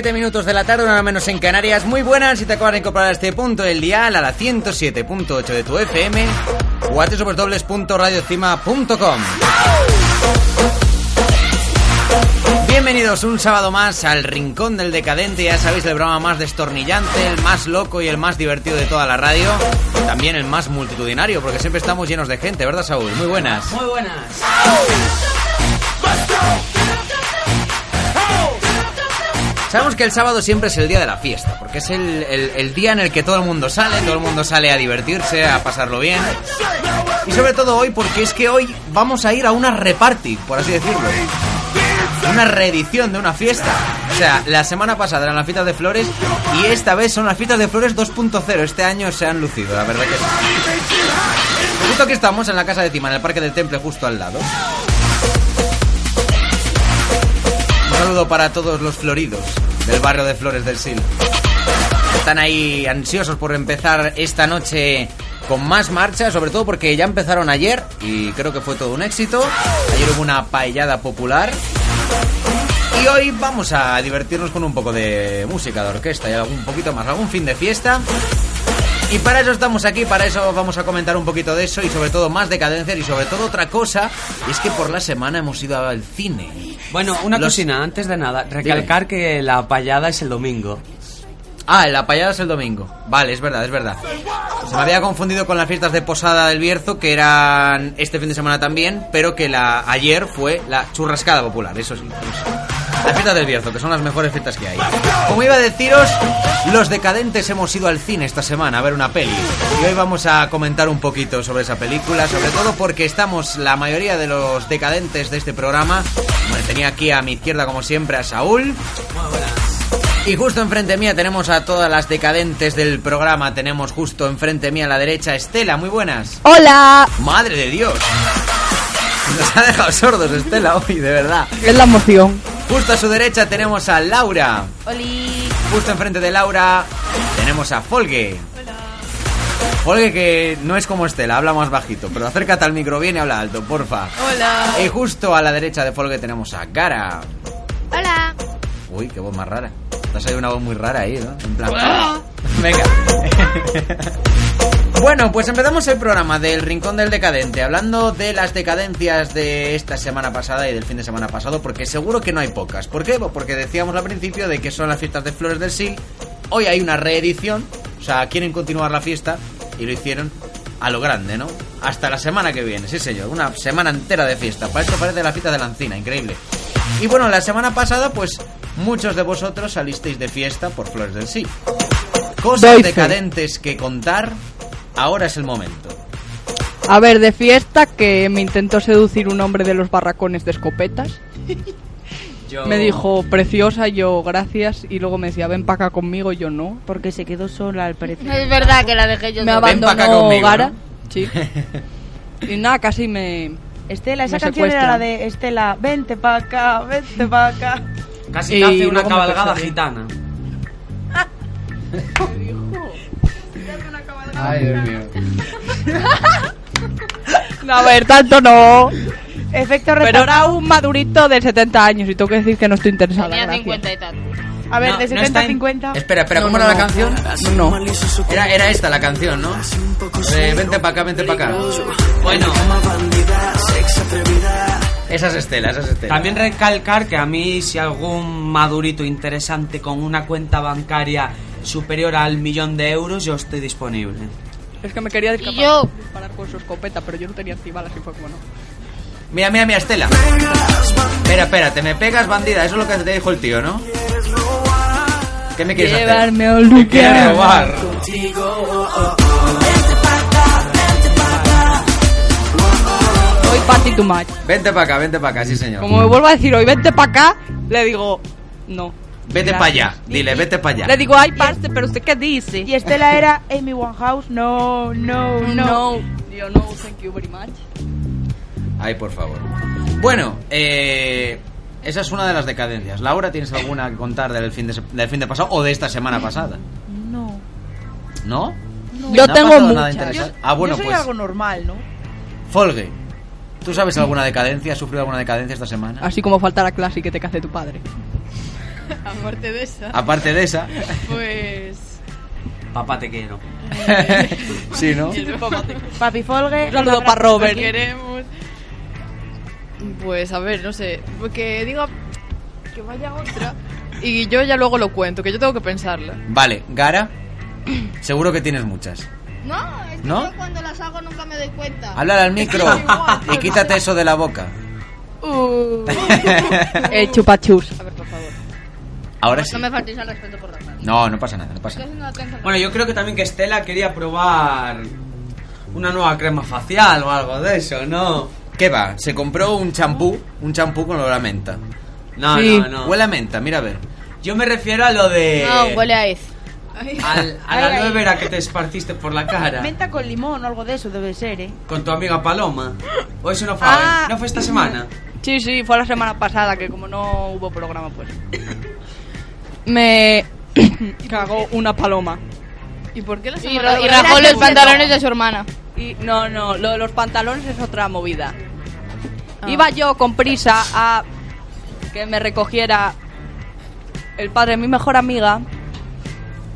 7 y 7 minutos de la tarde, una menos en Canarias. Muy buenas si te acabas de incorporar a este punto del dial, a la 107.8 de tu FM o a www.radiocima.com. Bienvenidos un sábado más al Rincón del Decadente, ya sabéis el programa más destornillante, el más loco y el más divertido de toda la radio, también el más multitudinario, porque siempre estamos llenos de gente, ¿verdad Saúl? Muy buenas. Muy buenas. Sabemos que el sábado siempre es el día de la fiesta, porque es el, el- día en el que todo el mundo sale, todo el mundo sale a divertirse, a pasarlo bien. Y sobre todo hoy, porque es que hoy vamos a ir a una reparty, por así decirlo. Una reedición de una fiesta. O sea, la semana pasada eran las fiestas de flores y esta vez son las fiestas de flores 2.0. Este año se han lucido, la verdad que sí. Justo aquí estamos en la casa de Tima, en el Parque del Temple, justo al lado. Saludo para todos los floridos del barrio de Flores del Sil. Están ahí ansiosos por empezar esta noche con más marcha, sobre todo porque ya empezaron ayer y creo que fue todo un éxito. Ayer hubo una paellada popular. Y hoy vamos a divertirnos con un poco de música de orquesta y algún poquito más, algún fin de fiesta. Y para eso estamos aquí, para eso vamos a comentar un poquito de eso y sobre todo más decadencia y sobre todo otra cosa, y es que por la semana hemos ido al cine. Bueno, una Los- cocina, antes de nada, recalcar que la payada es el domingo. Ah, la payada es el domingo. Vale, es verdad, es verdad. Se me había confundido con las fiestas de Posada del Bierzo, que eran este fin de semana también, pero que la ayer fue la churrascada popular, eso sí. eso. Las fiestas del Bierzo, que son las mejores fiestas que hay. Como iba a deciros, los decadentes hemos ido al cine esta semana a ver una peli. Y hoy vamos a comentar un poquito sobre esa película, sobre todo porque estamos la mayoría de los decadentes de este programa. Bueno, tenía aquí a mi izquierda, como siempre, a Saúl. Y justo enfrente mía tenemos a todas las decadentes del programa. Tenemos justo enfrente mía a la derecha Estela, muy buenas. Hola, Madre de Dios. Nos ha dejado sordos Estela hoy, de verdad. es la emoción. Justo a su derecha tenemos a Laura. Oli. Justo enfrente de Laura tenemos a Folge. Folge que no es como Estela, habla más bajito, pero acércate al micro bien y habla alto, porfa. Hola. Y justo a la derecha de Folge tenemos a Gara. Hola. Uy, qué voz más rara. Te ha salido una voz muy rara ahí, ¿no? En plan... Venga. bueno, pues empezamos el programa del Rincón del Decadente, hablando de las decadencias de esta semana pasada y del fin de semana pasado, porque seguro que no hay pocas. ¿Por qué? Pues Porque decíamos al principio de que son las fiestas de Flores del Sil. Hoy hay una reedición, o sea, quieren continuar la fiesta y lo hicieron a lo grande, ¿no? Hasta la semana que viene, sí señor, una semana entera de fiesta. Para esto parece la fiesta de la encina, increíble. Y bueno, la semana pasada, pues muchos de vosotros salisteis de fiesta por Flores del Sí. Cosas decadentes que contar, ahora es el momento. A ver, de fiesta que me intentó seducir un hombre de los barracones de escopetas. Yo... Me dijo, preciosa, yo gracias. Y luego me decía, ven para acá conmigo, yo no. Porque se quedó sola al parecer. Es verdad que la dejé yo Me sola. Ven acá abandonó conmigo, Gara. ¿no? Sí. Y nada, casi me... Estela, esa Me canción era la de Estela, vente pa' acá, vente pa' acá. Casi Y nace una cabalgada gitana. Ay, Dios mío. No, a ver, tanto no. Efecto Pero era un madurito de 70 años y tengo que decir que no estoy interesada. Tenía gracias. 50 y tantos. A ver, No, de no 70 está a en- 50. Espera, espera, ¿cómo no, era la no. canción? No. Era, era esta la canción, ¿no? Vente pa' acá, vente pa' acá. Bueno, Esa es Estela, esa es Estela. también recalcar que a mí si algún madurito interesante con una cuenta bancaria superior al millón de euros, yo estoy disponible. Es que me quería yo- disparar con su escopeta, pero yo no tenía antibalas y fue como no. Mira, mira, mira, Estela. Espera, espera, te me pegas, bandida. Eso es lo que te dijo el tío, ¿no? ¿Qué me quieres hacer? Llevarme a un Me lugar. quieres robar. Hoy party too much. Vente pa' acá, vente pa' acá, sí señor. Como me vuelvo a decir hoy vente para acá, le digo no. Vete pa' allá, dile, vete pa' allá. Le digo, ay, parce, pero usted qué dice? Y Estela era Amy Winehouse. No, no, no. no. Yo no, thank you very much. Ay, por favor. Bueno, eh, esa es una de las decadencias. Laura, ¿tienes alguna que contar del fin de, se- del fin de pasado o de esta semana pasada? No. ¿no? Yo ¿No ha tengo pasado nada muchas. interesante? Ah, bueno, Yo soy pues. algo normal, ¿no? Folge, ¿tú sabes alguna decadencia? ¿Has sufrido alguna decadencia esta semana? Así como faltar a clase y que te case tu padre. Aparte de esa, Aparte de esa. pues. Papá, te quiero. sí, ¿no? Papi Folge. Un saludo para. Robert. queremos. Pues a ver, no sé. Que diga que vaya otra. Y yo ya luego lo cuento, que yo tengo que pensarla. Vale, Gara, seguro que tienes muchas. No, es que ¿No? yo cuando las hago nunca me doy cuenta. Háblale al micro y quítate eso de la boca. Uh. El chupachus. A ver, por favor. Ahora sí. No me faltéis al respeto por la radio. No, no pasa nada, no pasa nada. Bueno, yo creo que también que Estela quería probar una nueva crema facial o algo de eso, ¿no? ¿Qué va? Se compró un champú, un champú con olor a menta. No, Sí. no, no. Huele a menta, mira a ver. Yo me refiero a lo de... No, huele a ez. al- a Ay, la ay. aloe vera que te esparciste por la cara. Menta con limón o algo de eso debe ser, ¿eh? Con tu amiga Paloma. ¿O eso no fue? Ah. ¿No fue esta semana? Sí, sí, fue la semana pasada que como no hubo programa, pues. Me cagó una paloma. ¿Y por qué la Y, ra- y rajó los pantalones de su hermana. Y no, no, lo de los pantalones es otra movida. Iba yo con prisa a que me recogiera el padre de mi mejor amiga,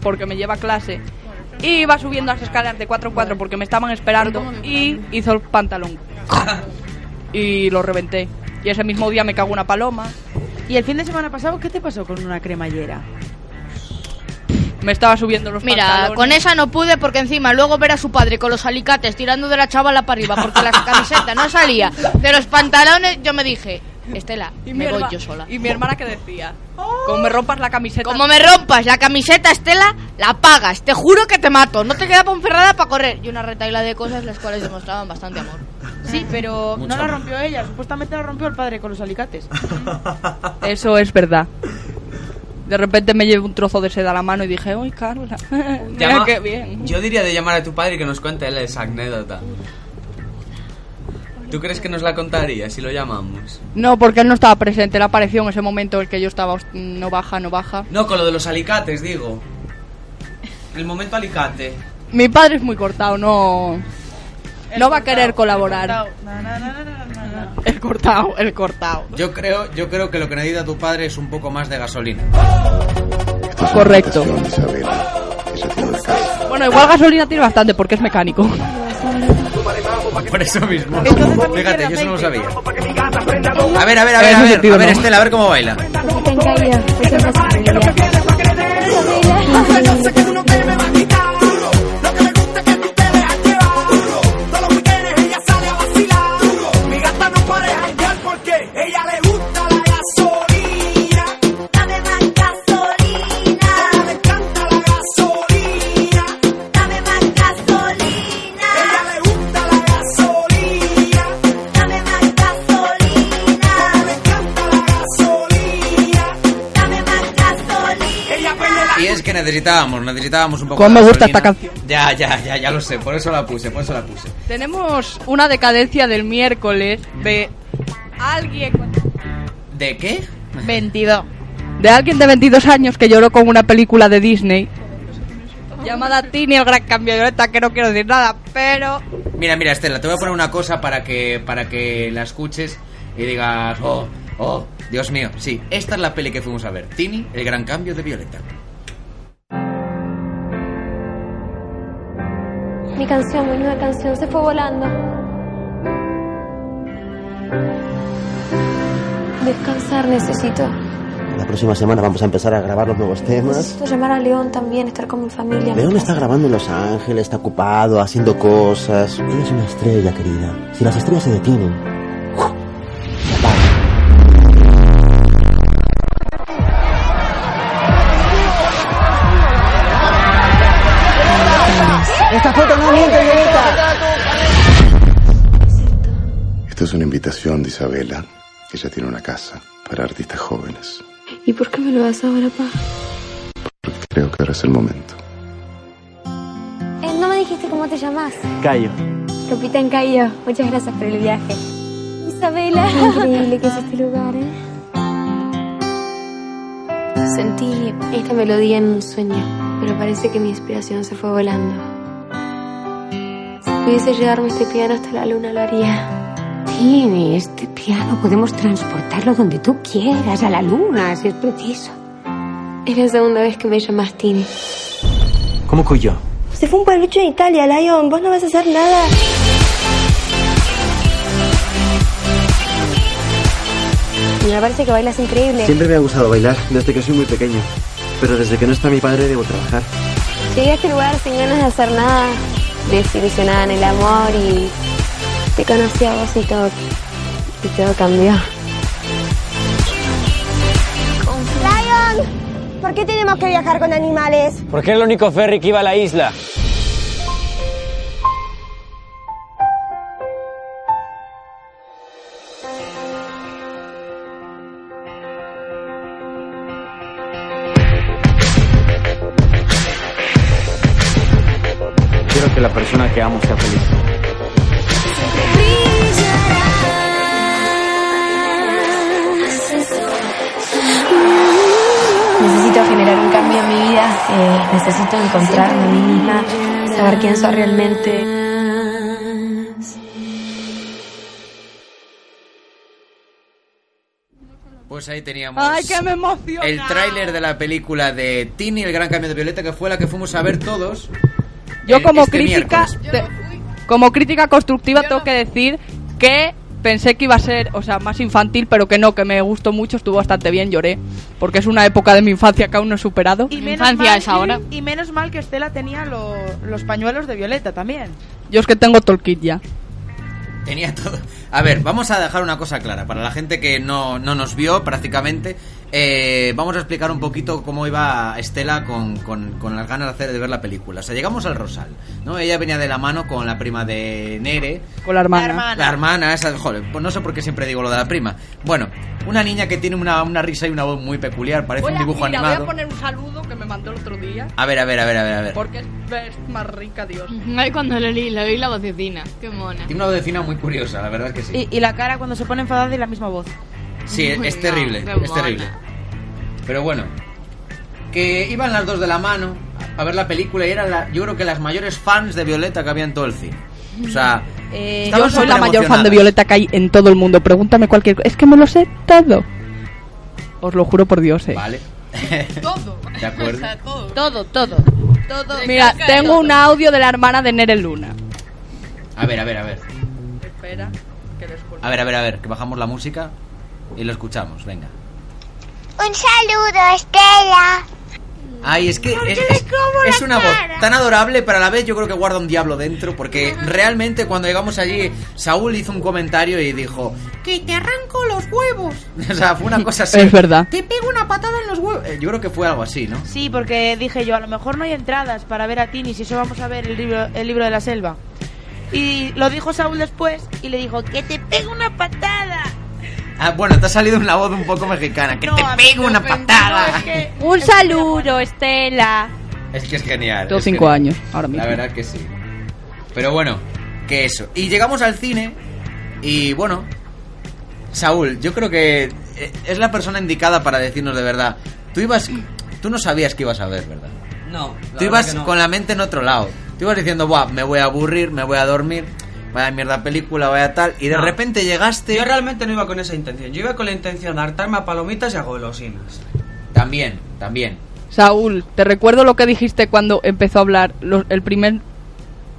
porque me lleva a clase. Y iba subiendo las escaleras de 4 en 4 porque me estaban esperando y hizo el pantalón. y lo reventé. Y ese mismo día me cagó una paloma. ¿Y el fin de semana pasado qué te pasó con una cremallera? Me estaba subiendo los Mira, pantalones. con esa no pude porque encima luego ver a su padre con los alicates tirando de la chavala para arriba porque la camiseta no salía de los pantalones, yo me dije, Estela, Y me voy herma- yo sola. Y mi hermana que decía, como me rompas la camiseta. Como me rompas la camiseta, Estela, la pagas. Te juro que te mato. No te queda Ponferrada para correr. Y una retaila de cosas las cuales demostraban bastante amor. Sí, pero Mucho no la rompió ella, supuestamente la rompió el padre con los alicates. Eso es verdad. De repente me llevé un trozo de seda a la mano y dije, ¡ay, Carla! Mira Llama- qué bien. Yo diría de llamar a tu padre y que nos cuente él esa anécdota. ¿Tú crees que nos la contaría si lo llamamos? No, porque él no estaba presente. Él apareció en ese momento en el que yo estaba, "Host- no baja, no baja. No, con lo de los alicates, digo. El momento alicate. Mi padre es muy cortado, no... No va a querer colaborar. El cortado, el cortado. Yo creo, yo creo que lo que necesita tu padre es un poco más de gasolina. Correcto. Bueno, igual gasolina tiene bastante porque es mecánico. Por eso mismo. Fíjate, yo eso no lo sabía. A ver, a ver, a ver, a ver. A ver. Estela, a ver cómo baila. Necesitábamos, necesitábamos un poco Cómo de me gusta esta canción. Ya, ya, ya, ya lo sé, por eso la puse, por eso la puse. Tenemos una decadencia del miércoles de alguien... ¿De qué? 22. De alguien de 22 años que lloró con una película de Disney llamada Tini el gran cambio de Violeta, que no quiero decir nada, pero Mira, mira, Estela, te voy a poner una cosa para que, para que la escuches y digas, oh, oh, Dios mío, sí, esta es la peli que fuimos a ver. Tini, el gran cambio de Violeta. Mi canción, mi nueva canción se fue volando. Descansar necesito. La próxima semana vamos a empezar a grabar los nuevos temas. Necesito llamar a León también, estar con mi familia. León está grabando en Los Ángeles, está ocupado, haciendo cosas. Él es una estrella, querida. Si las estrellas se detienen, Isabela. Ella tiene una casa para artistas jóvenes. ¿Y por qué me lo das ahora, pa? Creo que ahora es el momento. Eh, no me dijiste cómo te llamas. Cayo. Capitán Cayo, muchas gracias por el viaje. Isabela. Increíble que es este lugar, ¿eh? Sentí esta melodía en un sueño, pero parece que mi inspiración se fue volando. Si pudiese llevarme este piano hasta la luna, lo haría. Tini, este piano podemos transportarlo donde tú quieras, a la luna, si es preciso. Es la segunda vez que me llamas Tini. ¿Cómo que yo? Se fue un palucho en Italia, Lion. Vos no vas a hacer nada. Me parece que bailas increíble. Siempre me ha gustado bailar, desde que soy muy pequeño. Pero desde que no está mi padre debo trabajar. Llegué a este lugar sin ganas de hacer nada, desilusionada en el amor y te conocí a vos y todo, y todo cambió. Lion, ¿por qué tenemos que viajar con animales? Porque era el único ferry que iba a la isla. Quiero que la persona que amo sea encontrarme a mí misma, saber quién soy realmente. Pues ahí teníamos Ay, que me emociona. el tráiler de la película de Tini, el gran cambio de Violeta, que fue la que fuimos a ver todos. Yo el- como este crítica, te- como crítica constructiva tengo que decir que pensé que iba a ser, o sea, más infantil, pero que no, que me gustó mucho, estuvo bastante bien, lloré, porque es una época de mi infancia que aún no he superado. Y menos mal- Y menos mal que Estela tenía lo- los pañuelos de Violeta también. Yo es que tengo todo el kit ya. Tenía todo. A ver, vamos a dejar una cosa clara. Para la gente que no, no nos vio prácticamente, eh, vamos a explicar un poquito cómo iba Estela con, con- con las ganas de, hacer, de ver la película. O sea, llegamos al Rosal, ¿no? Ella venía de la mano con la prima de Nere. Con la hermana. La hermana. La hermana, esa, joder, pues no sé por qué siempre digo lo de la prima. Bueno, una niña que tiene una, una risa y una voz muy peculiar, parece Voy un a- dibujo mira, animado. Voy a poner un saludo que me mandó el otro día. A ver, a ver, a ver, a ver, a ver. Porque es, es más rica, Dios. Ay, cuando le, le oí la vocecina. Qué mona. Tiene una vocecina muy curiosa, la verdad es que sí. Y, y la cara cuando se pone enfadada y la misma voz. Sí, es, terrible, es mona. terrible. Pero bueno, que iban las dos de la mano a ver la película y eran, la- yo creo que las mayores fans de Violeta que había en todo el cine. O sea, Eh, yo soy la mayor fan de. Violeta que hay en todo el mundo. Pregúntame cualquier cosa. Es que me lo sé todo. Os lo juro por Dios, eh. Vale. Todo. De acuerdo. Todo, todo. Todo. Mira, tengo un audio de la hermana de Nere Luna. A ver, a ver, a ver. Espera, que A ver, a ver, a ver, que bajamos la música y lo escuchamos, venga. Un saludo, Estela. Ay, es que es, es- es una voz tan adorable, pero a la vez yo creo que guarda un diablo dentro, porque realmente cuando llegamos allí, Saúl hizo un comentario y dijo, que te arranco los huevos. O sea, fue una cosa así. Es verdad. Te pego una patada en los huevos. Eh, Yo creo que fue algo así, ¿no? Sí, porque dije yo, a lo mejor no hay entradas para ver a Tini, si eso vamos a ver el libro, el libro de la selva. Y lo dijo Saúl después y le dijo, que te pego una patada. Ah, bueno, te ha salido una voz un poco mexicana, que No, te pego una patada. es que- Un saludo, Estela. Es que es genial. Tengo cinco genial. años, ahora mismo. La verdad que sí. Pero bueno, que eso. Y llegamos al cine y bueno, Saúl, yo creo que eh, es la persona indicada para decirnos de verdad. Tú ibas, tú no sabías que ibas a ver, ¿verdad? No. la Tú ibas que no. con la mente en otro lado. Tú ibas diciendo, Buah, me voy a aburrir, me voy a dormir. Vaya mierda película, vaya tal, y de No. repente llegaste... Yo realmente no iba con esa intención. Yo iba con la intención de hartarme a palomitas y a golosinas. También, también. Saúl, te recuerdo lo que dijiste cuando empezó a hablar lo- el primer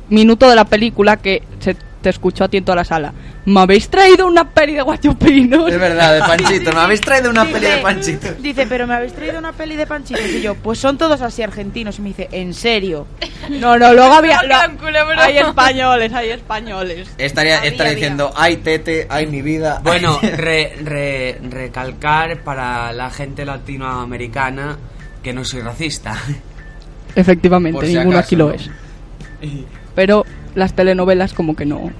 minuto de la película que se te escuchó a ti en toda la sala. ¿Me habéis traído una peli de guachupinos? Es verdad, de Panchito. Me habéis traído una peli de Panchito. Dice, pero me habéis traído una peli de panchitos. Y yo, pues son todos así argentinos. Y me dice, ¿en serio? No, no, luego había... Lo- hay españoles, hay españoles. Estaría, Había, estaría diciendo, ay tete, ay mi vida. Bueno, re- re- recalcar para la gente latinoamericana que no soy racista. Efectivamente, si ninguno acaso, aquí lo ¿no? es. Pero las telenovelas como que no...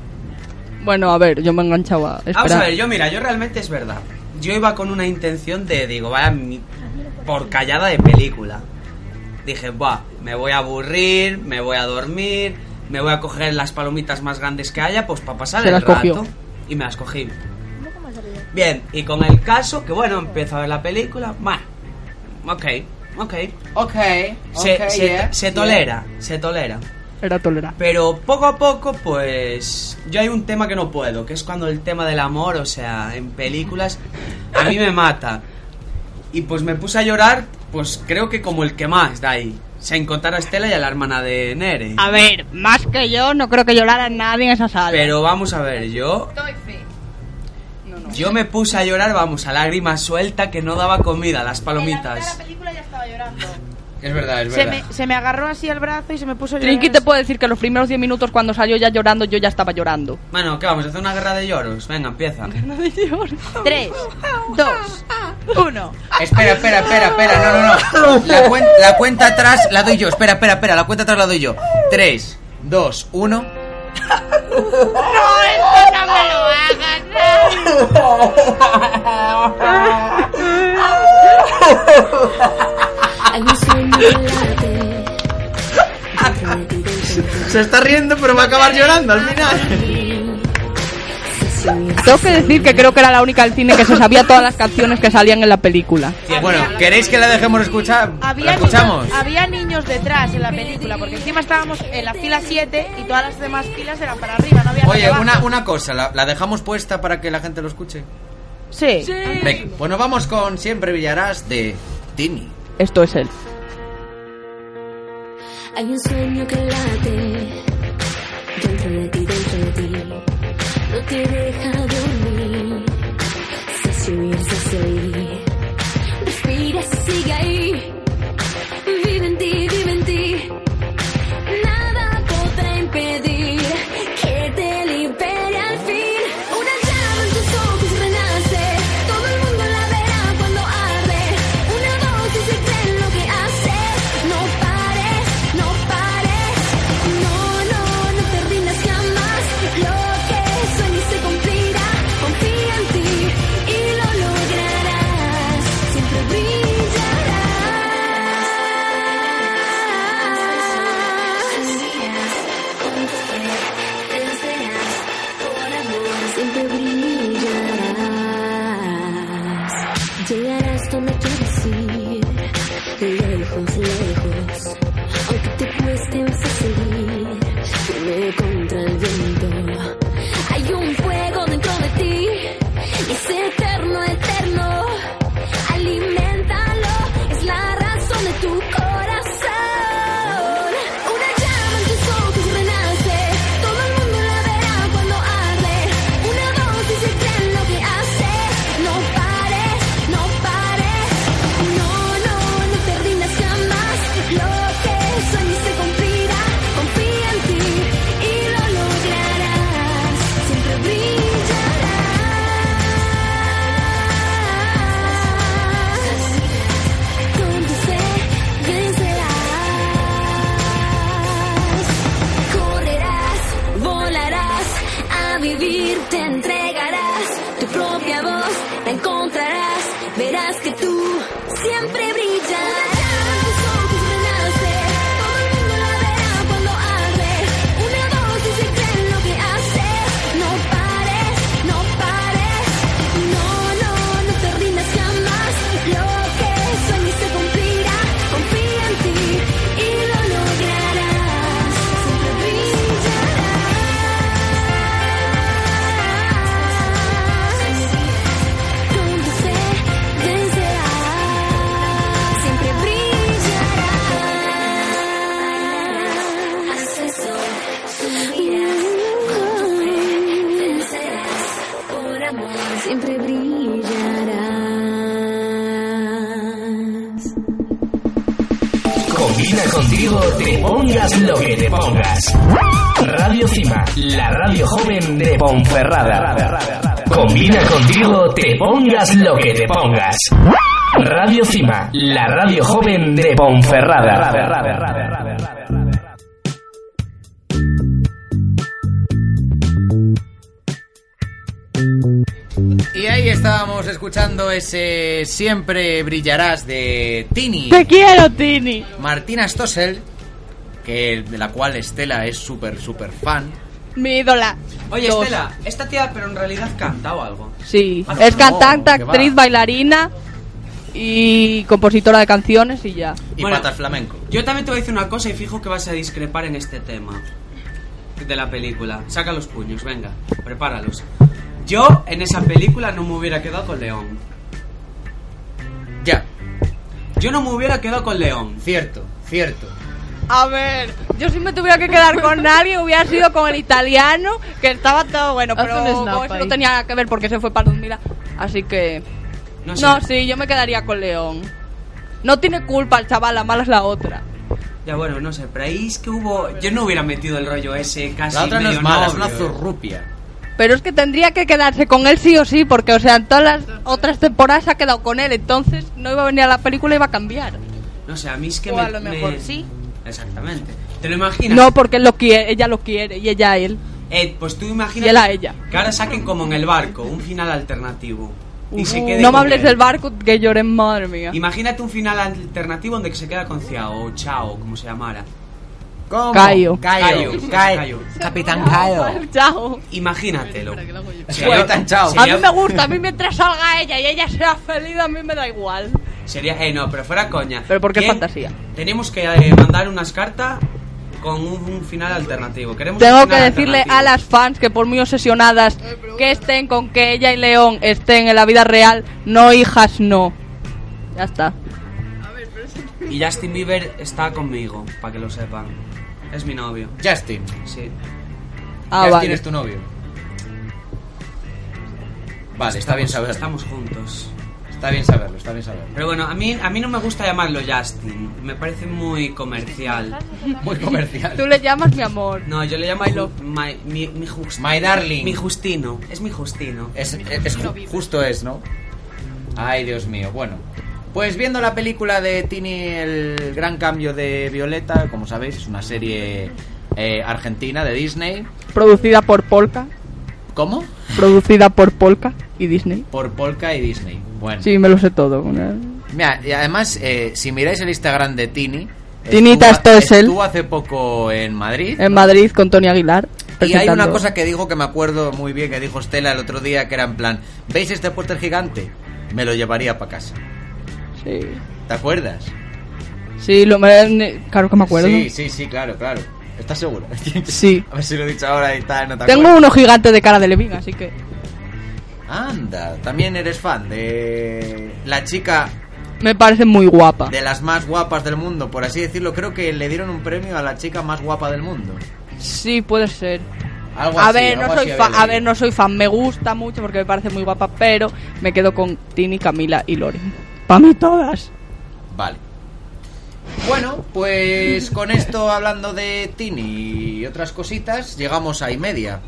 Bueno, a ver, yo me enganchaba Vamos a ver, yo mira, yo realmente es verdad. Yo iba con una intención de, digo, vaya mi- por callada de película. Dije, va, me voy a aburrir, me voy a dormir, me voy a coger las palomitas más grandes que haya, pues para pasar Se el las rato. cogió. Y me las cogí. Bien, y con el caso, que bueno, empiezo a ver la película, bueno, ok, ok. Ok, Se, ok, se- yeah, se yeah. tolera, se tolera. Era tolerable. Pero poco a poco, pues. Yo hay un tema que no puedo, que es cuando el tema del amor, o sea, en películas, a mí me mata. Y pues me puse a llorar, pues creo que como el que más de ahí. Sin contar a Estela y a la hermana de Nere. A ver, más que yo, no creo que llorara nadie en esa sala. Pero vamos a ver, yo. Yo me puse a llorar, vamos, a lágrima suelta que no daba comida, las palomitas. película ya estaba llorando. Es verdad, es Se verdad. me, se me agarró así el brazo y se me puso a llorar. Trinky te puede decir que los primeros 10 minutos cuando salió ya llorando, yo ya estaba llorando. Bueno, ¿qué vamos a hacer una guerra de lloros? Venga, empieza. Tres, dos, uno. Espera, espera, espera, espera, no, no, no. La, cuen- la cuenta atrás la doy yo. Espera, espera, espera, la cuenta atrás la doy yo. 3, 2, 1. No, esto no me lo que late. Se está riendo, pero va a acabar llorando al final. Tengo que decir que creo que era la única del cine que se sabía todas las canciones que salían en la película. Bueno, ¿queréis que la dejemos escuchar? ¿La Había escuchamos? niños, había niños detrás en la película, porque encima estábamos en la fila 7 y todas las demás filas eran para arriba, no había Oye, una, una cosa, ¿la, la dejamos puesta para que la gente lo escuche? Sí. Venga, pues nos vamos con Siempre Villarás de Tini. Esto es él. Hay un sueño que late dentro de ti, dentro de ti. No te deja dormir. Se hace huir, se hace oír. Combina contigo, te pongas lo que te pongas. Radio Cima, la radio joven de Ponferrada. Combina contigo, te pongas lo que te pongas. Radio Cima, la radio joven de Ponferrada. Estábamos escuchando ese Siempre brillarás de Tini. Te quiero, Tini. Martina Stossel, que de la cual Estela es súper, súper fan. Mi ídola. Oye, Dos. Estela, esta tía, pero en realidad canta o algo. Sí, Ah, no, es no, cantante, actriz, bailarina y compositora de canciones y ya. Y Bueno, patas flamenco. Yo también te voy a decir una cosa y fijo que vas a discrepar en este tema de la película. Saca los puños, venga, prepáralos. Yo en esa película no me hubiera quedado con León. Ya. Yo no me hubiera quedado con León. Cierto, cierto. A ver, yo si me tuviera que quedar con alguien hubiera sido con el italiano, que estaba todo bueno, pero como eso ahí. no tenía nada que ver porque se fue para Ludmilla. Así que... No No, sé. sí, yo me quedaría con León. No tiene culpa el chaval, la mala es la otra. Ya bueno, no sé, pero ahí es que hubo... Yo no hubiera metido el rollo ese casi La otra no es mala, es una zurrupia. Pero es que tendría que quedarse con él sí o sí, porque, o sea, en todas las otras temporadas se ha quedado con él, entonces no iba a venir a la película y iba a cambiar. No sé, a mí es que O me... a lo mejor me- sí. Exactamente. ¿Te lo imaginas? No, porque él lo quiere, ella lo quiere y ella a él. Eh, pues tú Y imaginas él a ella. que ahora saquen como en el barco un final alternativo. Y Uf, se quede no me hables él. del barco que lloré, madre mía. Imagínate un final alternativo donde se queda con Ciao o Chao, como se llamara. ¿Cómo? Cayo. Cayo. Cayo. Cayo. Capitán Cayo. Chao. Imagínatelo. Capitán Chao. A mí me gusta, a mí mientras salga ella y ella sea feliz, a mí me da igual. Sería, eh, no, pero fuera coña. Pero porque es ¿Quién- fantasía. Tenemos que eh, mandar unas cartas con un, un final alternativo. Queremos Tengo que decirle a las fans que por muy obsesionadas que estén con que ella y León estén en la vida real, no hijas, no. Ya está. Y Justin Bieber está conmigo, para que lo sepan. Es mi novio. Justin. Sí. Ah, Justin vale. es tu novio. Vale, está bien saberlo. Estamos juntos. Está bien saberlo, está bien saberlo. Pero bueno, a mí, a mí no me gusta llamarlo Justin. Me parece muy comercial. Muy comercial. Tú le llamas mi amor. No, yo le llamo My love. my- mi, mi Just- My darling. Mi Justino. Es mi Justino. Es, es- es ju- justo es, ¿no? Ay, Dios mío. Bueno, pues viendo la película de Tini, el gran cambio de Violeta, como sabéis, es una serie eh, argentina de Disney. Producida por Polka. ¿Cómo? Producida por Polka y Disney. Por Polka y Disney. Bueno. Sí, me lo sé todo. Mira, y además, eh, si miráis el Instagram de Tini, Tinita estuvo- estuvo hace poco en Madrid. En Madrid con Tony Aguilar. Y hay una cosa que dijo que me acuerdo muy bien, que dijo Stella el otro día, que era en plan, ¿veis este póster gigante? Me lo llevaría para casa. Sí. ¿Te acuerdas? Sí, lo me... claro que me acuerdo. Sí, sí, sí, claro, claro. ¿Estás seguro? Sí. A ver si lo he dicho ahora y tal, no te Tengo acuerdas. uno gigante de cara de Levin, así que. Anda, también eres fan de la chica Me parece muy guapa. de las más guapas del mundo, por así decirlo. Creo que le dieron un premio a la chica más guapa del mundo. Sí, puede ser. Algo a así, ver, no soy fan, a ver, no soy fan, me gusta mucho porque me parece muy guapa, pero me quedo con Tini, Camila y Lori. Para mí todas. Vale. Bueno, pues con esto hablando de Tini y otras cositas, llegamos a y media.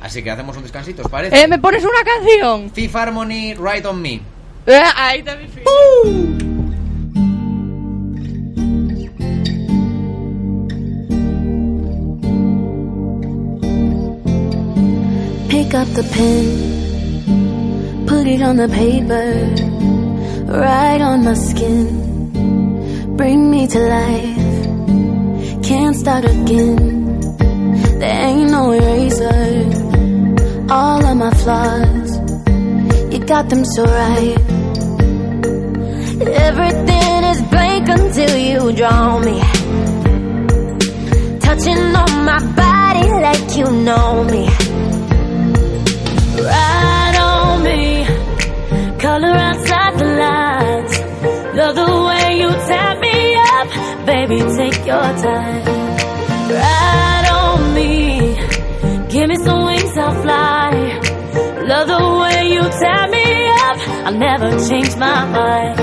Así que hacemos un descansito, ¿os parece? Eh, ¿me pones una canción? Fifth Harmony, Right on Me. Eh, ahí fin. Pick up the pen, put it on the paper, right on my skin. Bring me to life, can't start again. There ain't no eraser. All of my flaws, you got them so right. Everything is blank until you draw me. Touching on my body like you know me. Me, color outside the lines. Love the way you tap me up, baby. Take your time. Ride on me, give me some wings, I'll fly. Love the way you tap me up. I'll never change my mind.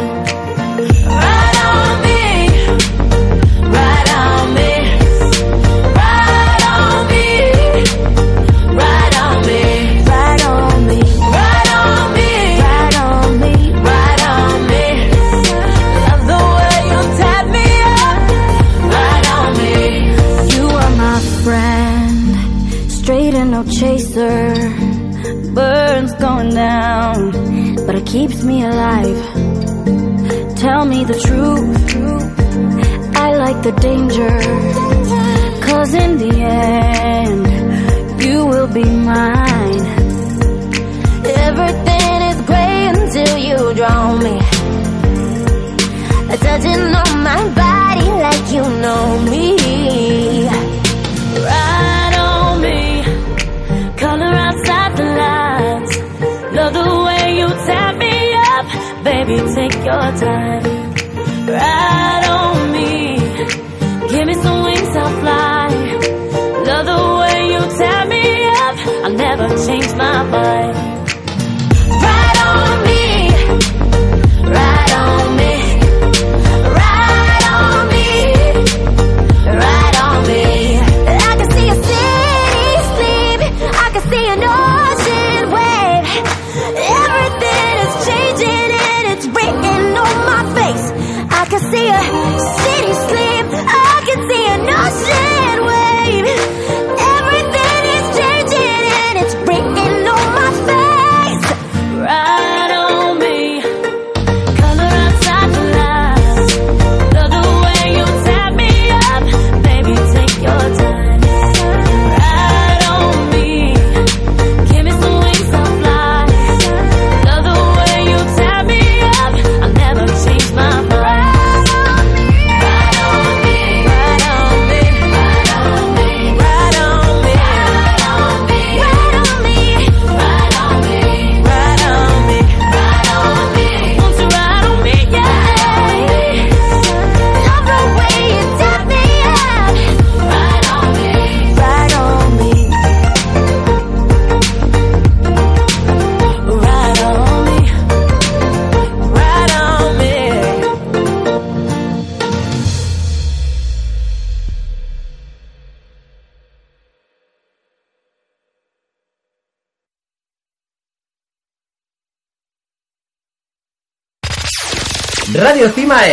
妈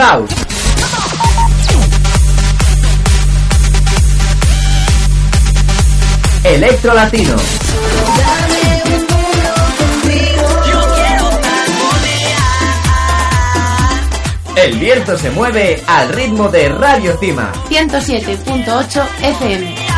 House. Electro Latino. El viento se mueve al ritmo de Radio Cima. 107.8 FM.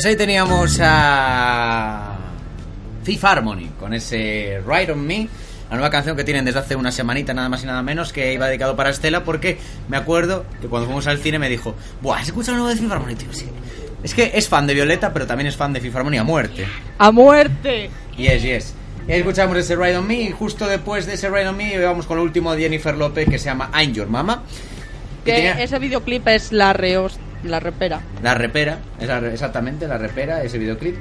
Pues ahí teníamos a Fifth Harmony con ese Ride on Me, la nueva canción que tienen desde hace una semanita nada más y nada menos que iba dedicado para Estela porque me acuerdo que cuando fuimos al cine me dijo, "Buah, ¿has escuchado lo nuevo de Fifth Harmony, tío?" Sí. Es que es fan de Violeta, pero también es fan de Fifth Harmony a muerte. ¡A muerte! Yes, yes. Y escuchamos ese Ride on Me y justo después de ese Ride on Me vamos con el último de Jennifer López que se llama I'm Your Mama. Que tenía- ese videoclip es la reos, la repera. La repera, exactamente, la repera, ese videoclip.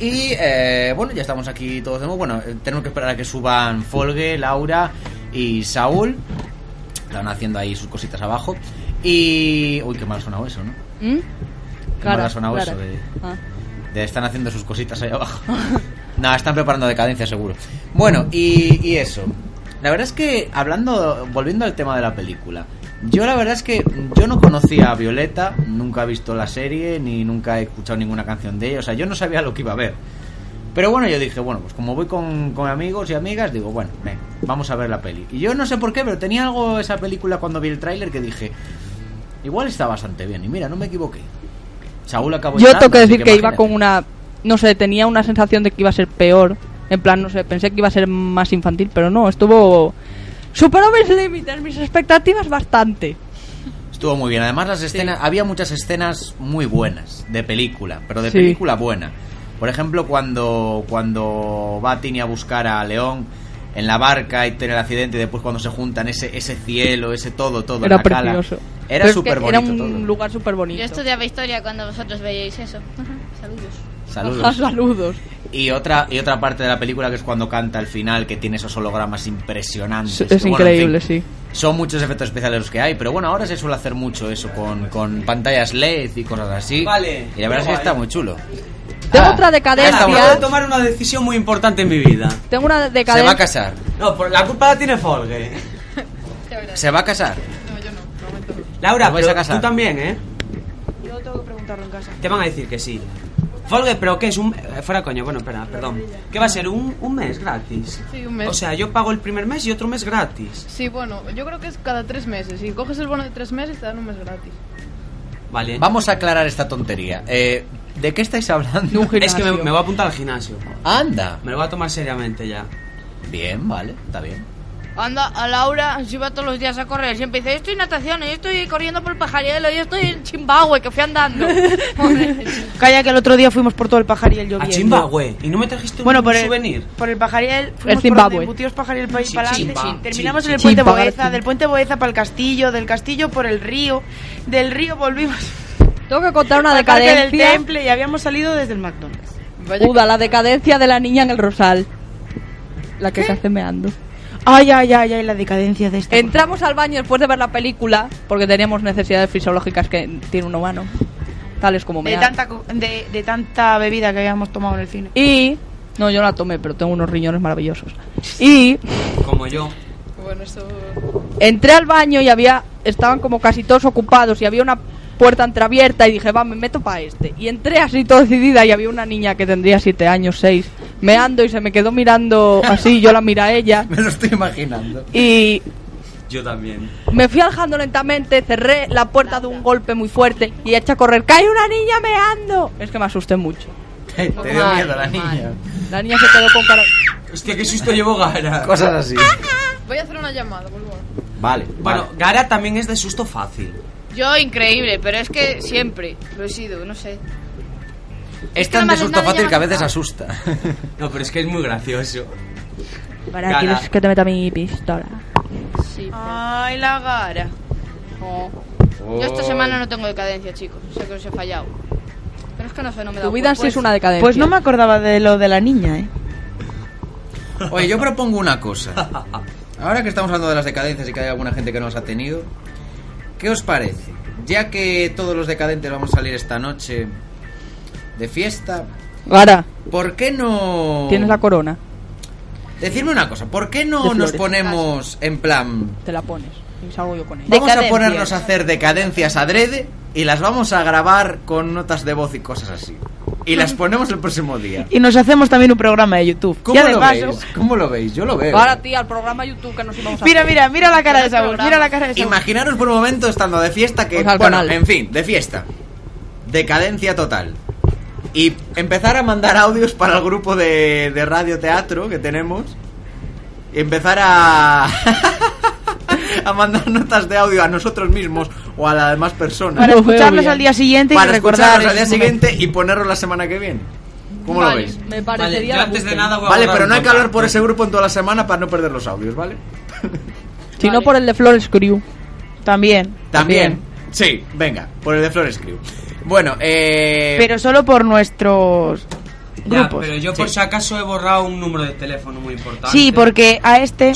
Y eh, bueno, ya estamos aquí todos de nuevo. Bueno, eh, tenemos que esperar a que suban Folge, Laura y Saúl. Están haciendo ahí sus cositas abajo. Y. Uy, qué mal ha sonado eso, ¿no? ¿Mm? Qué mal ha sonado eso de, Ah. de están haciendo sus cositas ahí abajo. no, están preparando decadencia seguro. Bueno, y, y eso. La verdad es que, hablando, volviendo al tema de la película, yo la verdad es que yo no conocía a Violeta, nunca he visto la serie, ni nunca he escuchado ninguna canción de ella, o sea, yo no sabía lo que iba a ver. Pero bueno, yo dije, bueno, pues como voy con, con amigos y amigas, digo, bueno, ven, vamos a ver la peli. Y yo no sé por qué, pero tenía algo esa película cuando vi el tráiler que dije, igual está bastante bien. Y mira, no me equivoqué. Saúl acabó Yo tengo que decir que iba imagínate. con una. No sé, tenía una sensación de que iba a ser peor. En plan, no sé, pensé que iba a ser más infantil, pero no, estuvo. Superó mis límites, mis expectativas bastante. Estuvo muy bien. Además, las escenas, había muchas escenas muy buenas de película, pero de Sí. película buena. Por ejemplo, cuando, cuando va Tini a buscar a León en la barca y tiene el accidente y después cuando se juntan ese, ese cielo, ese todo, todo en Era la cala. precioso. Era es que súper Era bonito un todo. lugar súper bonito. Yo estudiaba historia cuando vosotros veíais eso. Saludos. Saludos. Saludos. Y otra, y otra parte de la película que es cuando canta al final, que tiene esos hologramas impresionantes. Es- bueno, en increíble, fin, sí. Son muchos efectos especiales los que hay, pero bueno, ahora se suele hacer mucho eso con, con pantallas LED y cosas así. Vale. Y la verdad es que está muy chulo. Tengo Ah, otra estamos. Acabo decadencia. de tomar una decisión muy importante en mi vida. Tengo una Se va a decadencia. casar. No, por la culpa la tiene Folge. Se va a casar. Laura, ¿Os vais pero a casar? tú también, ¿eh? Yo tengo que preguntarlo en casa. Te van a decir que sí. Folge, pero ¿qué es un...? eh, Fuera coño, bueno, espera, perdón. ¿Qué va a ser? ¿Un, un mes gratis? Sí, un mes. O sea, yo pago el primer mes y otro mes gratis. Sí, bueno, yo creo que es cada tres meses. Si coges el bono de tres meses, te dan un mes gratis. Vale. Vamos a aclarar esta tontería. Eh, ¿De qué estáis hablando? Es que me, me voy a apuntar al gimnasio. Anda. Me lo voy a tomar seriamente ya. Bien, vale, está bien. Anda, a Laura se va todos los días a correr. Siempre dice, yo estoy en natación, yo estoy corriendo por el pajarielo, yo estoy en Chimbabue, que fui andando. Calla que el otro día fuimos por todo el pajariel A lloviendo. Chimbabue. ¿Y no me trajiste Bueno, un por el, souvenir? por el pajariel fuimos por Zimbabue. embutidos pajariel para ir Sí, para adelante. sí, Terminamos en el puente Boeza, del puente Boeza para el castillo, del castillo por el río, del río volvimos Tengo que contar una parque del decadencia. temple y habíamos salido desde el McDonald's. Uda, la decadencia de la niña en el rosal. La que se hace meando. Ay, ay, ay, ay, la decadencia de esta. Entramos al baño después de ver la película porque teníamos necesidades fisiológicas que tiene un humano, tales como de mear. tanta, co- de, de tanta bebida que habíamos tomado en el cine. Y no, yo la tomé, pero tengo unos riñones maravillosos. Y Como yo. Bueno, eso... entré al baño y había estaban como casi todos ocupados y había una puerta entreabierta y dije, va, me meto para este. Y entré así todo decidida y había una niña que tendría siete años, seis, meando y se me quedó mirando así, yo la miré a ella Me lo estoy imaginando. y Yo también. Me fui alejando lentamente, cerré la puerta de un golpe muy fuerte y eché a correr. ¡Cae una niña meando! Es que me asusté mucho. Te dio miedo la niña. La niña se quedó con cara. Hostia, qué susto llevó Gara. Cosas así. Voy a hacer una llamada, por favor. Vale. Bueno, Gara también es de susto fácil. Yo increíble, pero es que siempre lo he sido, no sé. Es tan de susto fácil que a veces asusta. No, pero es que es muy gracioso. Para. ¿quieres que te meta mi pistola? Sí. Ay, la gara. Yo esta semana no tengo decadencia, chicos. Sé que os he fallado. Pero es que no sé, no me da Tu vida sí es una decadencia. Pues no me acordaba de lo de la niña, ¿eh? Oye, yo propongo una cosa. Ahora que estamos hablando de las decadencias y que hay alguna gente que no las ha tenido, ¿qué os parece? Ya que todos los decadentes vamos a salir esta noche de fiesta, Gara, ¿por qué no... tienes la corona. Decidme una cosa, ¿por qué no nos ponemos en plan... Te la pones. Salgo yo con ella. Vamos a ponernos a hacer decadencias adrede y las vamos a grabar con notas de voz y cosas así. Y las ponemos el próximo día. Y nos hacemos también un programa de YouTube. ¿Cómo ya de lo paso. veis? ¿Cómo lo veis? Yo lo veo. Ahora, tía, al programa YouTube que nos íbamos a Mira, hacer. mira, mira la cara de Saúl. Mira la cara de Saúl. Imaginaros por un momento estando de fiesta que... Pues bueno, en fin, de fiesta. Decadencia total. Y empezar a mandar audios para el grupo de, de radio teatro que tenemos. Y empezar a... a mandar notas de audio a nosotros mismos o a las demás personas. Para bien. al día siguiente Para y recordar. escucharlos al día siguiente y ponerlos la semana que viene. ¿Cómo lo Vale, veis? Me Vale, parecería la antes de nada voy a Vale, pero no hay que hablar por ese grupo en toda la semana para no perder los audios, ¿vale? Si no por el de Flores Crew. También. También. Sí, venga, por el de Flores Crew. Bueno, eh... Pero solo por nuestros Ya, grupos. pero yo por Sí. si acaso he borrado un número de teléfono muy importante. Sí, porque a este...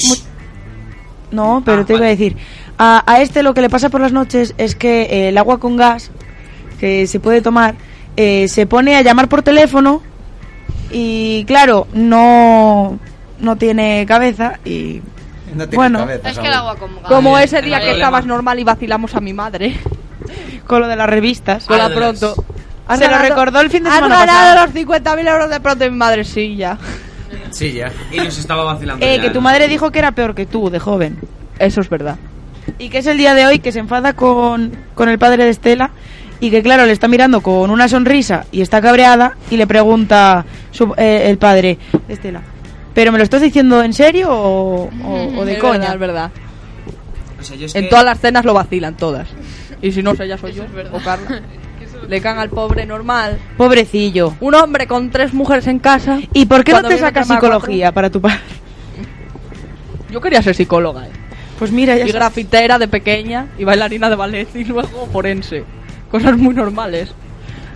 No, pero Ah, te iba a vale. decir. A, a este lo que le pasa por las noches es que eh, el agua con gas que se puede tomar eh, se pone a llamar por teléfono y claro, no, no tiene cabeza y... no tiene bueno. cabeza, Es que el agua como Como Vale, ese día tengo que problema. estabas normal y vacilamos a mi madre. Con lo de las revistas. Con la Ah, de las- pronto. Se lo recordó el fin de Has semana ganado pasado. los 50.000 euros de pronto mi madre sí, ya. Sí, ya. Y nos estaba vacilando. Eh, ya, que tu ¿no? madre dijo que era peor que tú, de joven. Eso es verdad. Y que es el día de hoy que se enfada con, con el padre de Estela y que claro, le está mirando con una sonrisa y está cabreada y le pregunta su- eh, el padre de Estela, ¿pero me lo estás diciendo en serio o, o- o de Es coña? verdad, es verdad. O sea, yo es En que- todas las cenas lo vacilan, todas. Y si no sé, ya soy yo o Carla. Le cagan al pobre normal. Pobrecillo. Un hombre con tres mujeres en casa. ¿Y por qué no te sacas psicología para tu padre? Yo quería ser psicóloga, eh. Pues mira, ya Y sabes. grafitera de pequeña y bailarina de ballet y luego forense. Cosas muy normales.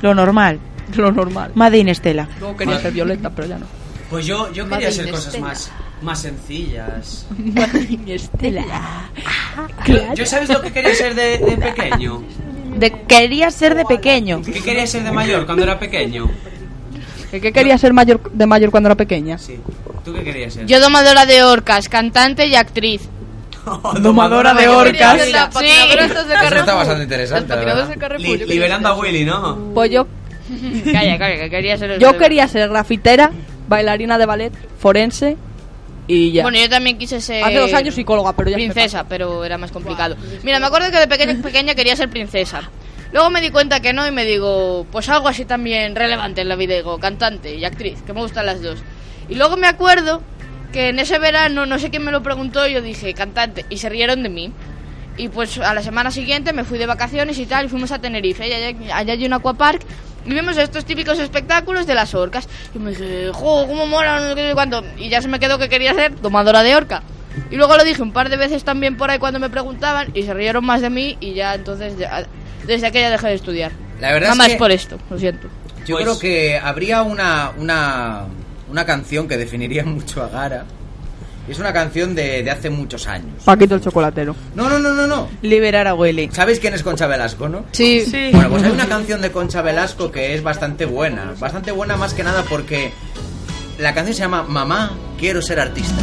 lo normal. Lo normal. Madine Estela. Luego quería ser violeta, pero ya no. Pues yo, yo quería Madre hacer cosas Estela. más, más sencillas. Estela. Yo, ¿yo sabes lo que quería ser de, de pequeño? De, quería ser de pequeño. ¿Qué quería ser de mayor cuando era pequeño? ¿Que ¿Qué quería ser mayor, de mayor cuando era pequeña? Sí. ¿Tú qué querías ser? Yo domadora de orcas, cantante y actriz. Domadora de orcas. Sí. Eso está bastante interesante. Li- liberando a Willy, ¿no? Pues yo, Calla, calla, que quería ser yo quería ser grafitera, bailarina de ballet, forense y ya. Bueno, yo también quise ser. Hace dos años psicóloga, pero ya Princesa, pero era más complicado. Mira, me acuerdo que de pequeña, pequeña quería ser princesa. Luego me di cuenta que no y me digo, pues algo así también relevante en la vida. Digo, cantante y actriz, que me gustan las dos. Y luego me acuerdo que en ese verano, no sé quién me lo preguntó, yo dije, cantante, y se rieron de mí. Y pues a la semana siguiente me fui de vacaciones y tal, y fuimos a Tenerife. Y allá, allá hay un aquapark. Y vimos estos típicos espectáculos de las orcas. Y me dije, jo, cómo mola, no sé cuánto. Y ya se me quedó que quería ser domadora de orca. Y luego lo dije un par de veces también por ahí cuando me preguntaban y se rieron más de mí y ya entonces ya- desde aquella dejé de estudiar. La verdad Nada es más que- por esto, lo siento. Yo Pues- creo que habría una, una, una canción que definiría mucho a Gara. Y es una canción de, de hace muchos años. Paquito el chocolatero. No, no, no, no, no. Liberar a Willy. ¿Sabéis quién es Concha Velasco, no? Sí. Sí. Bueno, pues hay una canción de Concha Velasco que es bastante buena. Bastante buena más que nada porque la canción se llama Mamá, quiero ser artista.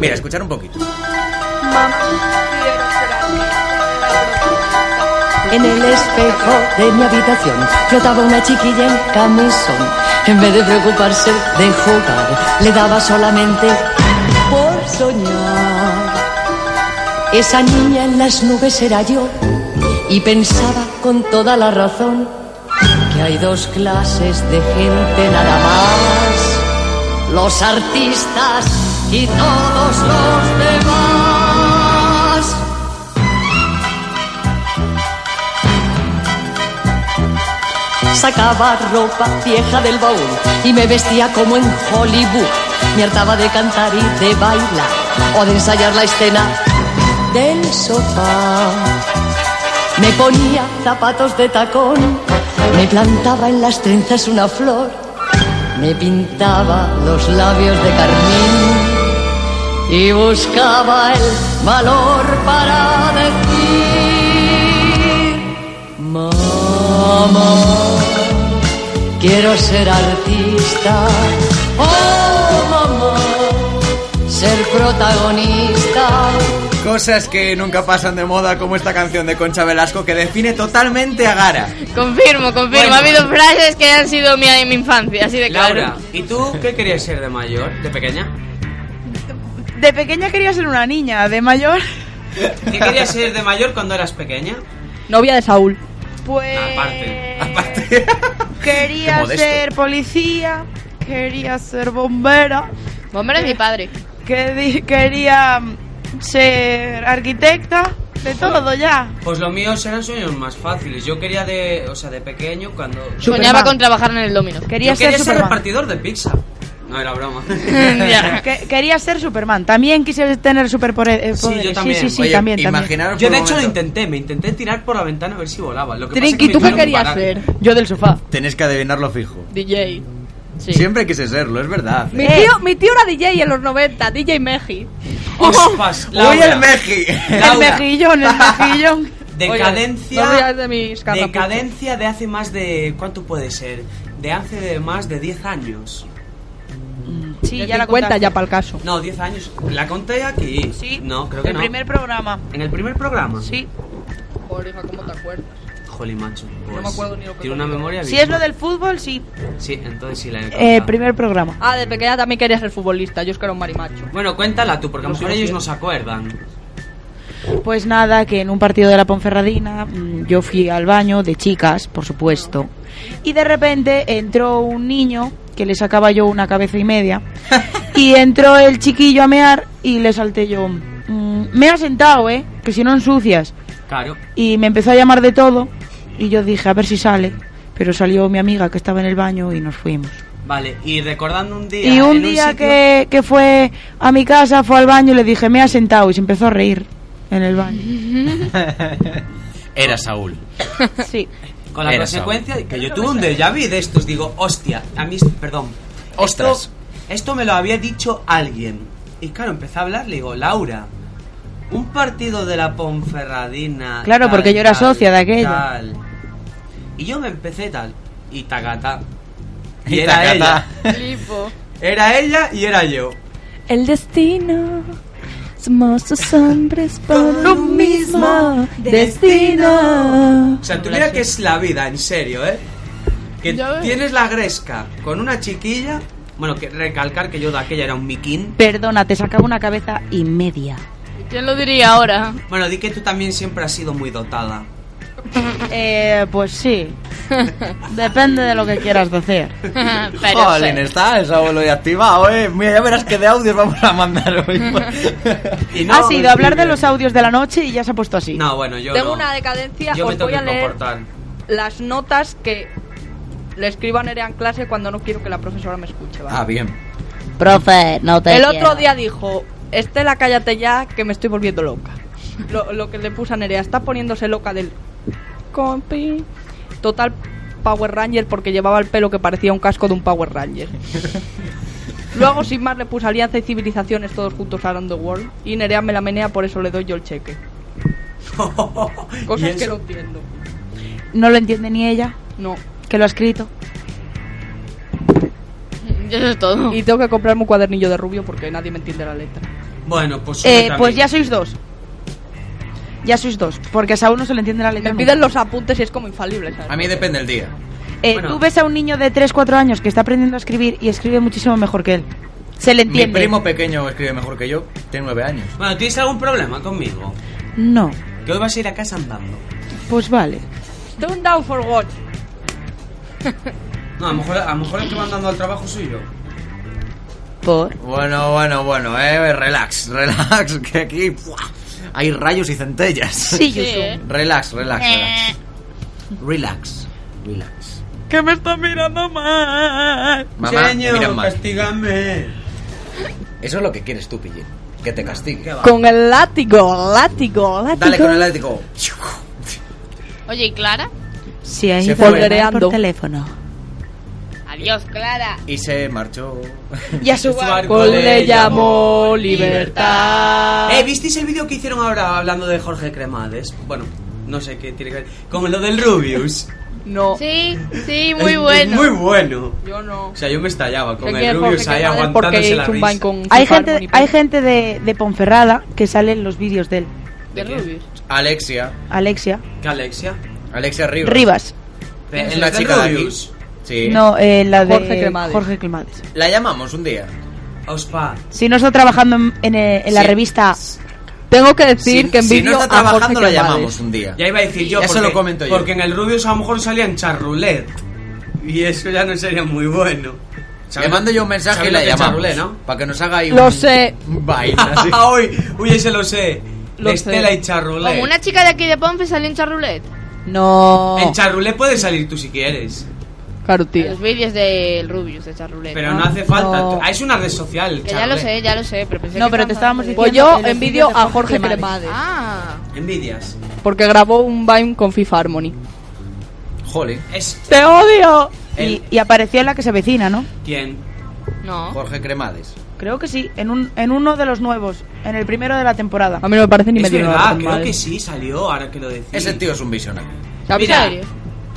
Mira, escuchar un poquito. En el espejo de mi habitación flotaba una chiquilla en camisón. En vez de preocuparse de jugar, le daba solamente por soñar. Esa niña en las nubes era yo y pensaba con toda la razón que hay dos clases de gente nada más, los artistas y todos los demás. Sacaba ropa vieja del baúl y me vestía como en Hollywood. Me hartaba de cantar y de bailar o de ensayar la escena del sofá. Me ponía zapatos de tacón, me plantaba en las trenzas una flor, me pintaba los labios de carmín y buscaba el valor para decir, mamá, quiero ser artista, oh mamá, ser protagonista. Cosas que nunca pasan de moda como esta canción de Concha Velasco que define totalmente a Gara. Confirmo, confirmo. Bueno. Ha habido frases que han sido mi, mi infancia, así de claro. Laura, ¿y tú qué querías ser de mayor, de pequeña? De pequeña quería ser una niña, de mayor. ¿Qué querías ser de mayor cuando eras pequeña? Novia de Saúl. Pues Aparte. quería Qué modesto. ser policía, quería ser bombera. Bombera es mi padre. Que di- quería ser arquitecta, de todo ya. Pues los míos eran sueños más fáciles. Yo quería de, o sea, de pequeño cuando Soñaba con trabajar en el domino. Quería Yo ser quería ser repartidor de pizza. No era broma. Que- quería ser Superman. También quise tener superpoderes. Sí, yo también. Sí, sí, sí, Oye, también, también. Yo de hecho lo intenté, me intenté tirar por la ventana a ver si volaba. Lo que pasa es que Trinky, ¿tú qué querías ser? Yo del sofá. Tenés que adivinarlo fijo. DJ. Sí. Siempre quise serlo, es verdad. Mi tío, mi tío era DJ en los 90, DJ Meji. Ospas, Uy, Laura. el Meji. El mejillón, el mejillón. Decadencia. Oye, de mis decadencia de hace más de. ¿Cuánto puede ser? De hace más de 10 años. Sí, De ya la 50 contaste. ya para el caso. No, 10 años. ¿La conté aquí? Sí. No, creo que El no. primer programa. ¿En el primer programa? Sí. Joder, hija, ¿cómo te acuerdas? Jolly, macho. No me pues, acuerdo ni lo que Tiene una memoria Si es lo del fútbol, sí. Sí, entonces sí la he Eh, contado. primer programa. Ah, de pequeña también quería ser futbolista. Yo es que era un marimacho. Bueno, cuéntala tú, porque a lo mejor lo ellos no se acuerdan. Pues nada, que en un partido de la Ponferradina mm, yo fui al baño de chicas, por supuesto, y de repente entró un niño que le sacaba yo una cabeza y media y entró el chiquillo a mear y le salté yo. "Mm, me ha sentado, ¿eh? Que si no ensucias. Claro. Y me empezó a llamar de todo y yo dije, a ver si sale. Pero salió mi amiga que estaba en el baño y nos fuimos. Vale, y recordando un día. Y un en día sitio- que, que fue a mi casa, fue al baño y le dije, me ha sentado y se empezó a reír en el baño. Era Saúl. Sí. Con la Era consecuencia de que yo tuve un déjà vu de estos. Digo, hostia, a mí. Perdón. Ostras. Esto, esto me lo había dicho alguien. Y claro, empecé a hablar, le digo, Laura. Un partido de la Ponferradina. Claro, porque yo era socia de aquella. tal. Y yo me empecé tal. Y tagata. Y, Y era tacata. ella. Flipo. Era ella y era yo. El destino. Somos hombres por un mismo destino. O sea, tú mira que es la vida, en serio, ¿eh? Que tienes la gresca con una chiquilla. Bueno, que recalcar que yo de aquella era un miquín. Perdona, te sacaba una cabeza y media. ¿Quién lo diría ahora? Bueno, di que tú también siempre has sido muy dotada. Eh, pues sí. Depende de lo que quieras decir. Pero Jolín, sé. está el Saúl hoy activado, eh. Mira, ya verás que de audios vamos a mandar hoy. Y no, ha sido hablar de los audios de la noche y ya se ha puesto así. No, bueno, yo Tengo no. una decadencia. Yo me Os tengo voy a que leer comportar. las notas que le escribo a Nerea en clase cuando no quiero que la profesora me escuche. ¿vale? Ah, bien. Profe, no te El otro día dijo, Estela, cállate ya, que me estoy volviendo loca. Lo, lo que le puse a Nerea, está poniéndose loca del compi. Total Power Ranger porque llevaba el pelo que parecía un casco de un Power Ranger. Luego, sin más, le puse Alianza y Civilizaciones todos juntos around the world. Y Nerea me la menea, por eso le doy yo el cheque. Cosas ¿Y que no entiendo. No lo entiende ni ella, No. que lo ha escrito. Y Eso es todo. Y tengo que comprarme un cuadernillo de rubio porque nadie me entiende la letra. Bueno, pues. Eh, a pues ya sois dos. Ya sois dos, porque a Saúl no se le entiende la letra. Me nunca. piden los apuntes y es como infalible, ¿sabes? A mí depende el día. Eh, Bueno. Tú ves a un niño de 3-4 años que está aprendiendo a escribir y escribe muchísimo mejor que él. se le Mi entiende. primo pequeño escribe mejor que yo, tiene nueve años. Bueno, ¿tienes algún problema conmigo? No, Que hoy vas a ir a casa andando. pues vale. Turn down for what? No, a lo mejor, a lo mejor el que va andando al trabajo soy yo. Por. Bueno, bueno, bueno, eh, relax, relax, que aquí ¡buah! Hay rayos y centellas. Sí, yo soy. Relax, relax, relax. Relax, relax. Que me está mirando mal. Mamá, Señor, mira mal. castígame. Eso es lo que quieres tú, Pillín. Que te castigue. Con el látigo, látigo, látigo. Dale con el látigo. Oye, ¿y Clara? Sí, ahí fue. por teléfono. Adiós, Clara. Y se marchó. Y a su barco le llamó libertad. Eh, ¿visteis el vídeo que hicieron ahora hablando de Jorge Cremades? Bueno, no sé qué tiene que ver. Con lo del Rubius. No. Sí, sí, muy bueno. Es muy bueno. Yo no. O sea, yo me estallaba con el Rubius ahí aguantándose la risa. Hay gente, hay gente de, de Ponferrada que salen los vídeos de él. De Rubius. Alexia. Alexia. ¿Qué Alexia? Alexia Rivas. Rivas. Es ¿El la de chica de aquí. Rubius? Sí. No, eh, la de Jorge Cremades. Jorge Cremades. La llamamos un día. Ospa. Si no está trabajando en, en, eh, en la Sí. revista Tengo que decir Si- que si envidio no está a Jorge trabajando, la Cremades. llamamos un día. Ya iba a decir yo, Ya se porque, lo comento yo. porque en el Rubius a lo mejor salía en charroulette. Y eso ya no sería muy bueno. Le mando yo un mensaje y ¿Sabes la lo que es llamamos. no? Para que nos haga ahí Lo un, sé. un vaina así. uy, uy, ese lo sé. Lo Estela sé. y charroulette. Como una chica de aquí de Ponce salió en Charroulette. No. En charroulette puedes salir tú si quieres. Claro, tío. Los vídeos del Rubius de Charroulette. Pero no hace falta. no. Ah, Es una red social. Que ya lo sé, ya lo sé, pero pensé No, que pero te estábamos hablando Pues diciendo yo que los envidio vídeos de a Jorge Cremades. Cremades. de- Ah, Envidias. Porque grabó un Vine con FIFA Harmony. Jolly. Es. ¡Te odio! Y, El- y apareció en la que se vecina, ¿no? ¿Quién? no. Jorge Cremades. Creo que sí, en, un, en uno de los nuevos, en el primero de la temporada. A mí no me parece ni Es medio verdad, creo que sí salió, ahora que lo decís. Ese tío es un visionario. ¿Sabes? Mira?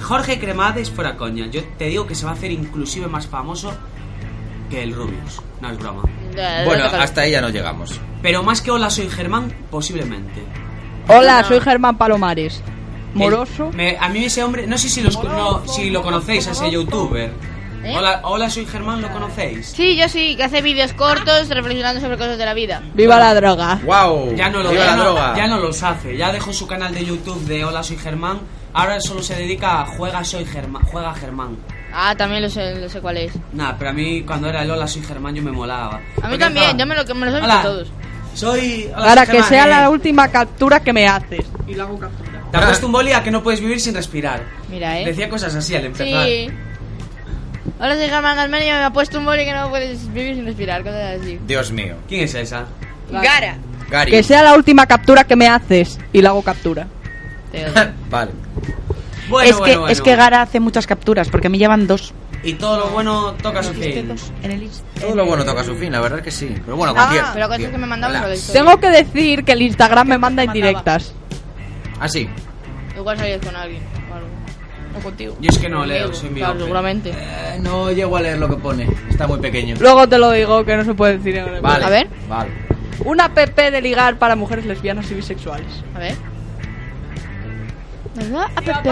Jorge Cremades fuera coña. Yo te digo que se va a hacer inclusive más famoso que el Rubius. No es broma. Bueno, hasta ahí ya no llegamos. Pero más que Hola soy Germán, posiblemente. Hola, soy Germán Palomares. Moroso. El- me- a mí ese hombre, no sé si, los, no, si lo conocéis, a ese youtuber. ¿Eh? Hola, hola soy Germán, ¿lo conocéis? Sí, yo sí, que hace vídeos cortos reflexionando sobre cosas de la vida. ¡Viva la droga! ¡Wow! Ya no, lo, ¡Viva ya, la no, droga! ya no los hace, ya dejó su canal de YouTube de Hola soy Germán, ahora solo se dedica a Juega soy Germán, Juega Germán. Ah, también lo sé, lo sé cuál es. Nada, pero a mí cuando era el Hola soy Germán yo me molaba. A mí también, estaba, yo me, lo, me los he visto Hola. todos. Soy... Hola, Para soy que Germán, sea eh. la última captura que me haces. Y la hago captura. Te ha puesto un boli a que no puedes vivir sin respirar. Mira, eh. Decía cosas así al empezar. Sí. Ahora soy Germán Galmeño y me ha puesto un boli que no puedes vivir sin respirar, cosas así. Dios mío. ¿Quién es esa? Gara. Gary. Que sea la última captura que me haces. Y la hago captura. Vale. Bueno, es, que, bueno, es que Gara hace muchas capturas, porque a mí llevan dos. Y todo lo bueno toca su fin. En el Inst- Todo lo bueno toca su fin, la verdad que sí. Pero bueno, Ah, cualquier. pero cosas que me mandaban. Tengo que decir que el Instagram me manda indirectas. Ah, sí. Igual salías con alguien o contigo. Yo es que no leo, soy Claro, miope. seguramente. Eh, no llego a leer lo que pone. Está muy pequeño. Luego te lo digo que no se puede decir Vale. A ver. Vale. Una app de ligar para mujeres lesbianas y bisexuales. A ver. ¿Verdad? App.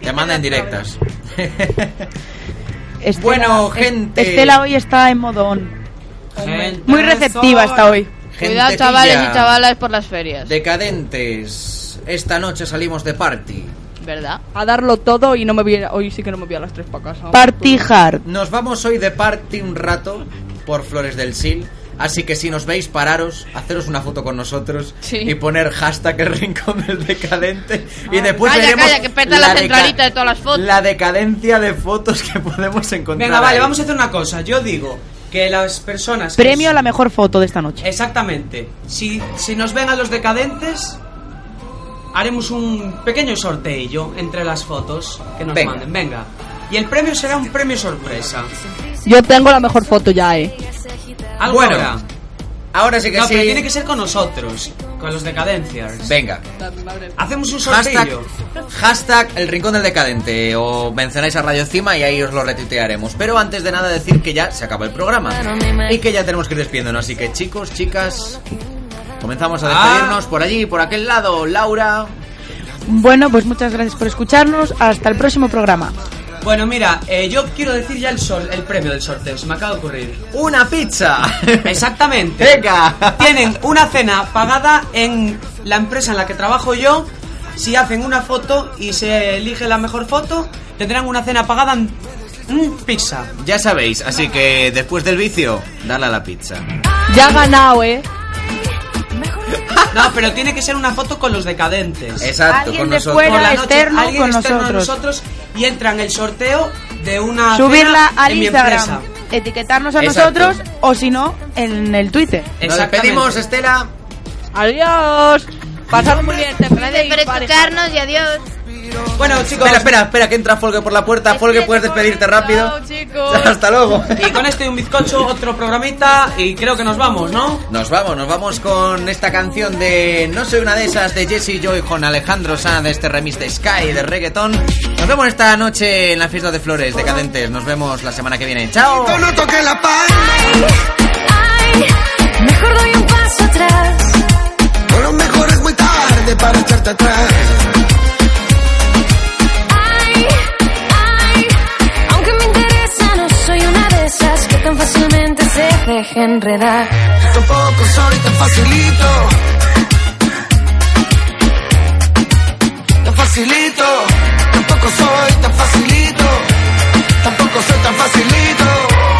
Te manda en directas. Estela- Bueno, gente. Estela hoy está en modo on. Gente Muy receptiva está hoy. Cuidado, chavales y chavalas, por las ferias. Decadentes. Esta noche salimos de party. ¿Verdad? A darlo todo y no me voy a- hoy sí que no me voy a las tres para casa. Party hard. Nos vamos hoy de party un rato por Flores del Sil. Así que si nos veis, pararos, haceros una foto con nosotros Sí. y poner hashtag el rincón del decadente. y después calla, veremos calla, que peta la deca- centralita de todas las fotos. La decadencia de fotos que podemos encontrar. Venga, vale, ahí. vamos a hacer una cosa. Yo digo que las personas. que Premio a la mejor foto de esta noche. Exactamente. Si, si nos ven a los decadentes, haremos un pequeño sorteillo entre las fotos que nos Venga. manden. Venga. Y el premio será un premio sorpresa. Yo tengo la mejor foto ya, eh. ¿Algo Bueno? Ahora sí que No, sí. pero tiene que ser con nosotros, con los decadencias. Venga. Hacemos un Hashtag, sorteillo. hashtag el rincón del decadente o mencionáis a Radio Cima y ahí os lo retuitearemos. Pero antes de nada decir que ya se acaba el programa y que ya tenemos que ir despidiéndonos. Así que chicos, chicas, comenzamos a despedirnos por allí, por aquel lado. Laura, Bueno, pues muchas gracias por escucharnos. Hasta el próximo programa. Bueno, mira, eh, yo quiero decir ya el, sor- el premio del sorteo, se me acaba de ocurrir. ¡Una pizza! Exactamente. ¡Venga! Tienen una cena pagada en la empresa en la que trabajo yo. Si hacen una foto y se elige la mejor foto, tendrán una cena pagada en mm, pizza. Ya sabéis, así que después del vicio, dale a la pizza. Ya ha ganado, ¿eh? No, pero tiene que ser una foto con los decadentes. Exacto, Alguien con de nosotros. fuera, Por la noche, externo, alguien con externo a nosotros. nosotros y entra en el sorteo de una Subirla al en Instagram, empresa. etiquetarnos a Exacto. nosotros o si no, en el Twitter. Nos despedimos, Estela. Adiós. Pasad muy bien. Te Gracias por escucharnos y adiós. Bueno, chicos. Espera, espera, espera, que entra Folge por la puerta. Folge, puedes despedirte rápido. Chao, chicos. Hasta luego. Y con esto y un bizcocho, otro programita y creo que nos vamos, ¿no? Nos vamos, nos vamos con esta canción de No soy una de esas de Jesse Joy con Alejandro Sanz de este remix de Sky de reggaeton. Nos vemos esta noche en la fiesta de flores decadentes. Nos vemos la semana que viene. ¡Chao! No toque la paz. Mejor doy un paso atrás. O lo mejor es muy tarde para echarte atrás. Tan fácilmente se deja enredar. Tampoco soy tan facilito. Tan facilito. Tampoco soy tan facilito. Tampoco soy tan facilito.